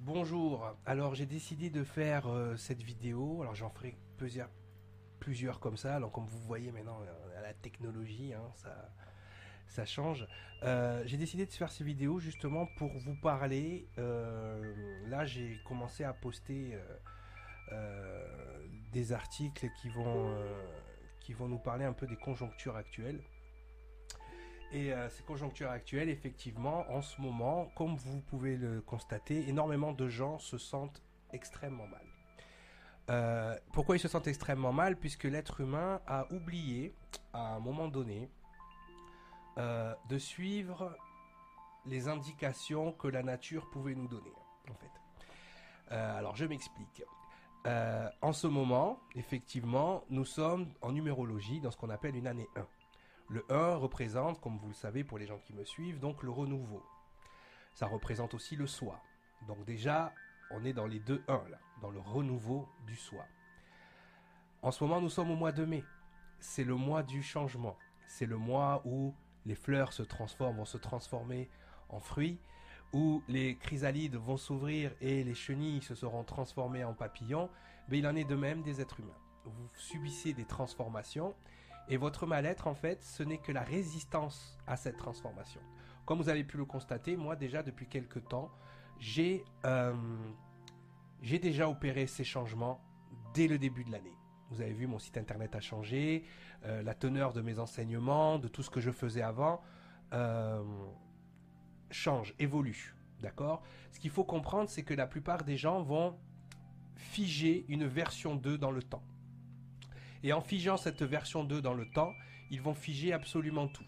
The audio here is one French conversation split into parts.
bonjour. Alors j'ai décidé de faire euh, cette vidéo. Alors j'en ferai plusieurs, plusieurs comme ça. Alors comme vous voyez maintenant, euh, la technologie, hein, ça, change. Euh, j'ai décidé de faire ces vidéos justement pour vous parler. là j'ai commencé à poster des articles qui vont nous parler un peu des conjonctures actuelles. Et euh, ces conjonctures actuelles, effectivement, en ce moment, comme vous pouvez le constater, énormément de gens se sentent extrêmement mal. Euh, pourquoi ils se sentent extrêmement mal? Puisque l'être humain a oublié, à un moment donné, euh, de suivre les indications que la nature pouvait nous donner, en fait. alors, je m'explique. en ce moment, effectivement, nous sommes en numérologie dans ce qu'on appelle une année 1. Le 1 représente, comme vous le savez pour les gens qui me suivent, donc le renouveau. Ça représente aussi le soi. Donc déjà, on est dans les deux 1 là, dans le renouveau du soi. En ce moment, nous sommes au mois de mai. C'est le mois du changement. C'est le mois où les fleurs se transforment, vont se transformer en fruits, où les chrysalides vont s'ouvrir et les chenilles se seront transformées en papillons. Mais il en est de même des êtres humains. Vous subissez des transformations et votre mal-être, en fait, ce n'est que la résistance à cette transformation. Comme vous avez pu le constater, moi déjà depuis quelques temps, j'ai euh, j'ai déjà opéré ces changements dès le début de l'année. Vous avez vu, mon site internet a changé, euh, la teneur de mes enseignements, de tout ce que je faisais avant, euh, change, évolue. D'accord? Ce qu'il faut comprendre, c'est que la plupart des gens vont figer une version 2 dans le temps. Et en figeant cette version 2 dans le temps, ils vont figer absolument tout.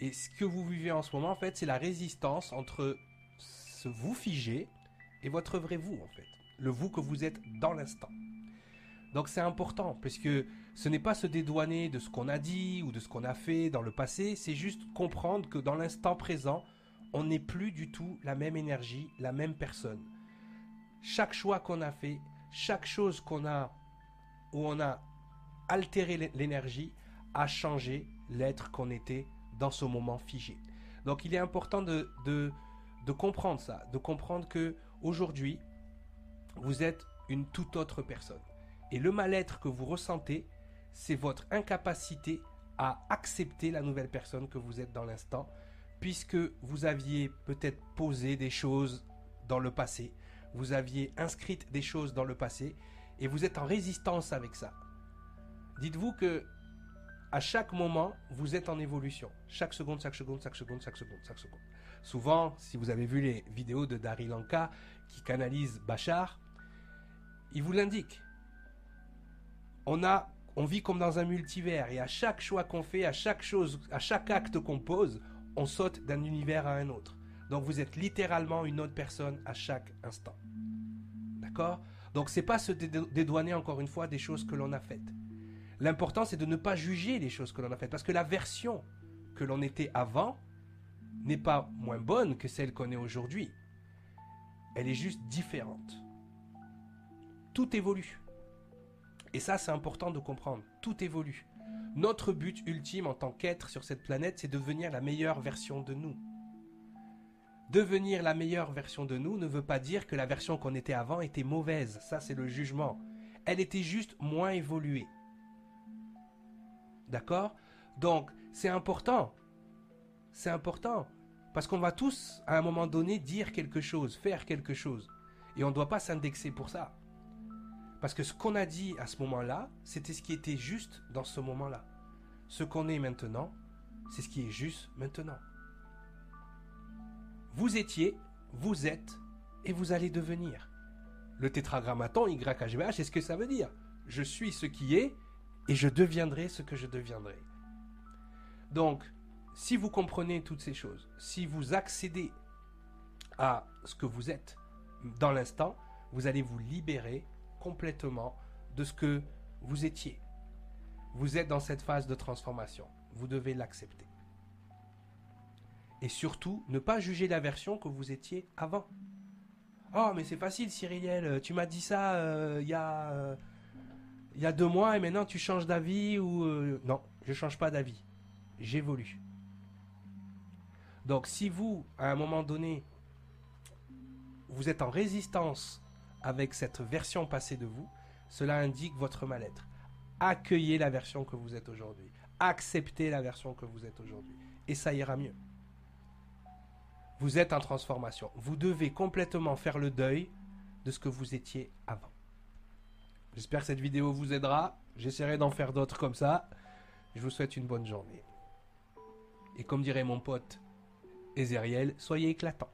Et ce que vous vivez en ce moment, en fait, c'est la résistance entre ce vous figé et votre vrai vous, en fait. Le vous que vous êtes dans l'instant. Donc c'est important, puisque ce n'est pas se dédouaner de ce qu'on a dit ou de ce qu'on a fait dans le passé, c'est juste comprendre que dans l'instant présent, on n'est plus du tout la même énergie, la même personne. Chaque choix qu'on a fait, chaque chose qu'on a, où on a altérer l'énergie a changé l'être qu'on était dans ce moment figé. Donc il est important de, de, comprendre ça, de comprendre que aujourd'hui, vous êtes une toute autre personne. Et le mal-être que vous ressentez, c'est votre incapacité à accepter la nouvelle personne que vous êtes dans l'instant, puisque vous aviez peut-être posé des choses dans le passé, vous aviez inscrit des choses dans le passé, et vous êtes en résistance avec ça. Dites-vous que à chaque moment, vous êtes en évolution. Chaque seconde, chaque seconde, chaque seconde, chaque seconde, chaque seconde. Souvent, si vous avez vu les vidéos de Dari Lanka qui canalise Bachar, il vous l'indique. On a, on vit comme dans un multivers et à chaque choix qu'on fait, à chaque chose, à chaque acte qu'on pose, on saute d'un univers à un autre. Donc vous êtes littéralement une autre personne à chaque instant. D'accord? Donc c'est pas se dédouaner encore une fois des choses que l'on a faites. L'important, c'est de ne pas juger les choses que l'on a faites. Parce que la version que l'on était avant n'est pas moins bonne que celle qu'on est aujourd'hui. Elle est juste différente. Tout évolue. Et ça, c'est important de comprendre. Tout évolue. Notre but ultime en tant qu'être sur cette planète, c'est devenir la meilleure version de nous. Devenir la meilleure version de nous ne veut pas dire que la version qu'on était avant était mauvaise. Ça, c'est le jugement. Elle était juste moins évoluée. D'accord? Donc, c'est important. C'est important. Parce qu'on va tous, à un moment donné, dire quelque chose, faire quelque chose. Et on ne doit pas s'indexer pour ça. Parce que ce qu'on a dit à ce moment-là, c'était ce qui était juste dans ce moment-là. Ce qu'on est maintenant, c'est ce qui est juste maintenant. Vous étiez, vous êtes, et vous allez devenir. Le tétragrammaton YHVH, c'est ce que ça veut dire? Je suis ce qui est, et je deviendrai ce que je deviendrai. Donc, si vous comprenez toutes ces choses, si vous accédez à ce que vous êtes dans l'instant, vous allez vous libérer complètement de ce que vous étiez. Vous êtes dans cette phase de transformation. Vous devez l'accepter. Et surtout, ne pas juger la version que vous étiez avant. Oh, mais c'est facile, Cyriliel. Tu m'as dit ça euh, il y a euh, il y a deux mois et maintenant tu changes d'avis ou euh, non, je change pas d'avis, j'évolue. Donc si vous, à un moment donné, vous êtes en résistance avec cette version passée de vous, cela indique votre mal-être. Accueillez la version que vous êtes aujourd'hui. Acceptez la version que vous êtes aujourd'hui. Et ça ira mieux. Vous êtes en transformation. Vous devez complètement faire le deuil de ce que vous étiez avant. J'espère que cette vidéo vous aidera. J'essaierai d'en faire d'autres comme ça. Je vous souhaite une bonne journée. Et comme dirait mon pote Ezériel, soyez éclatant.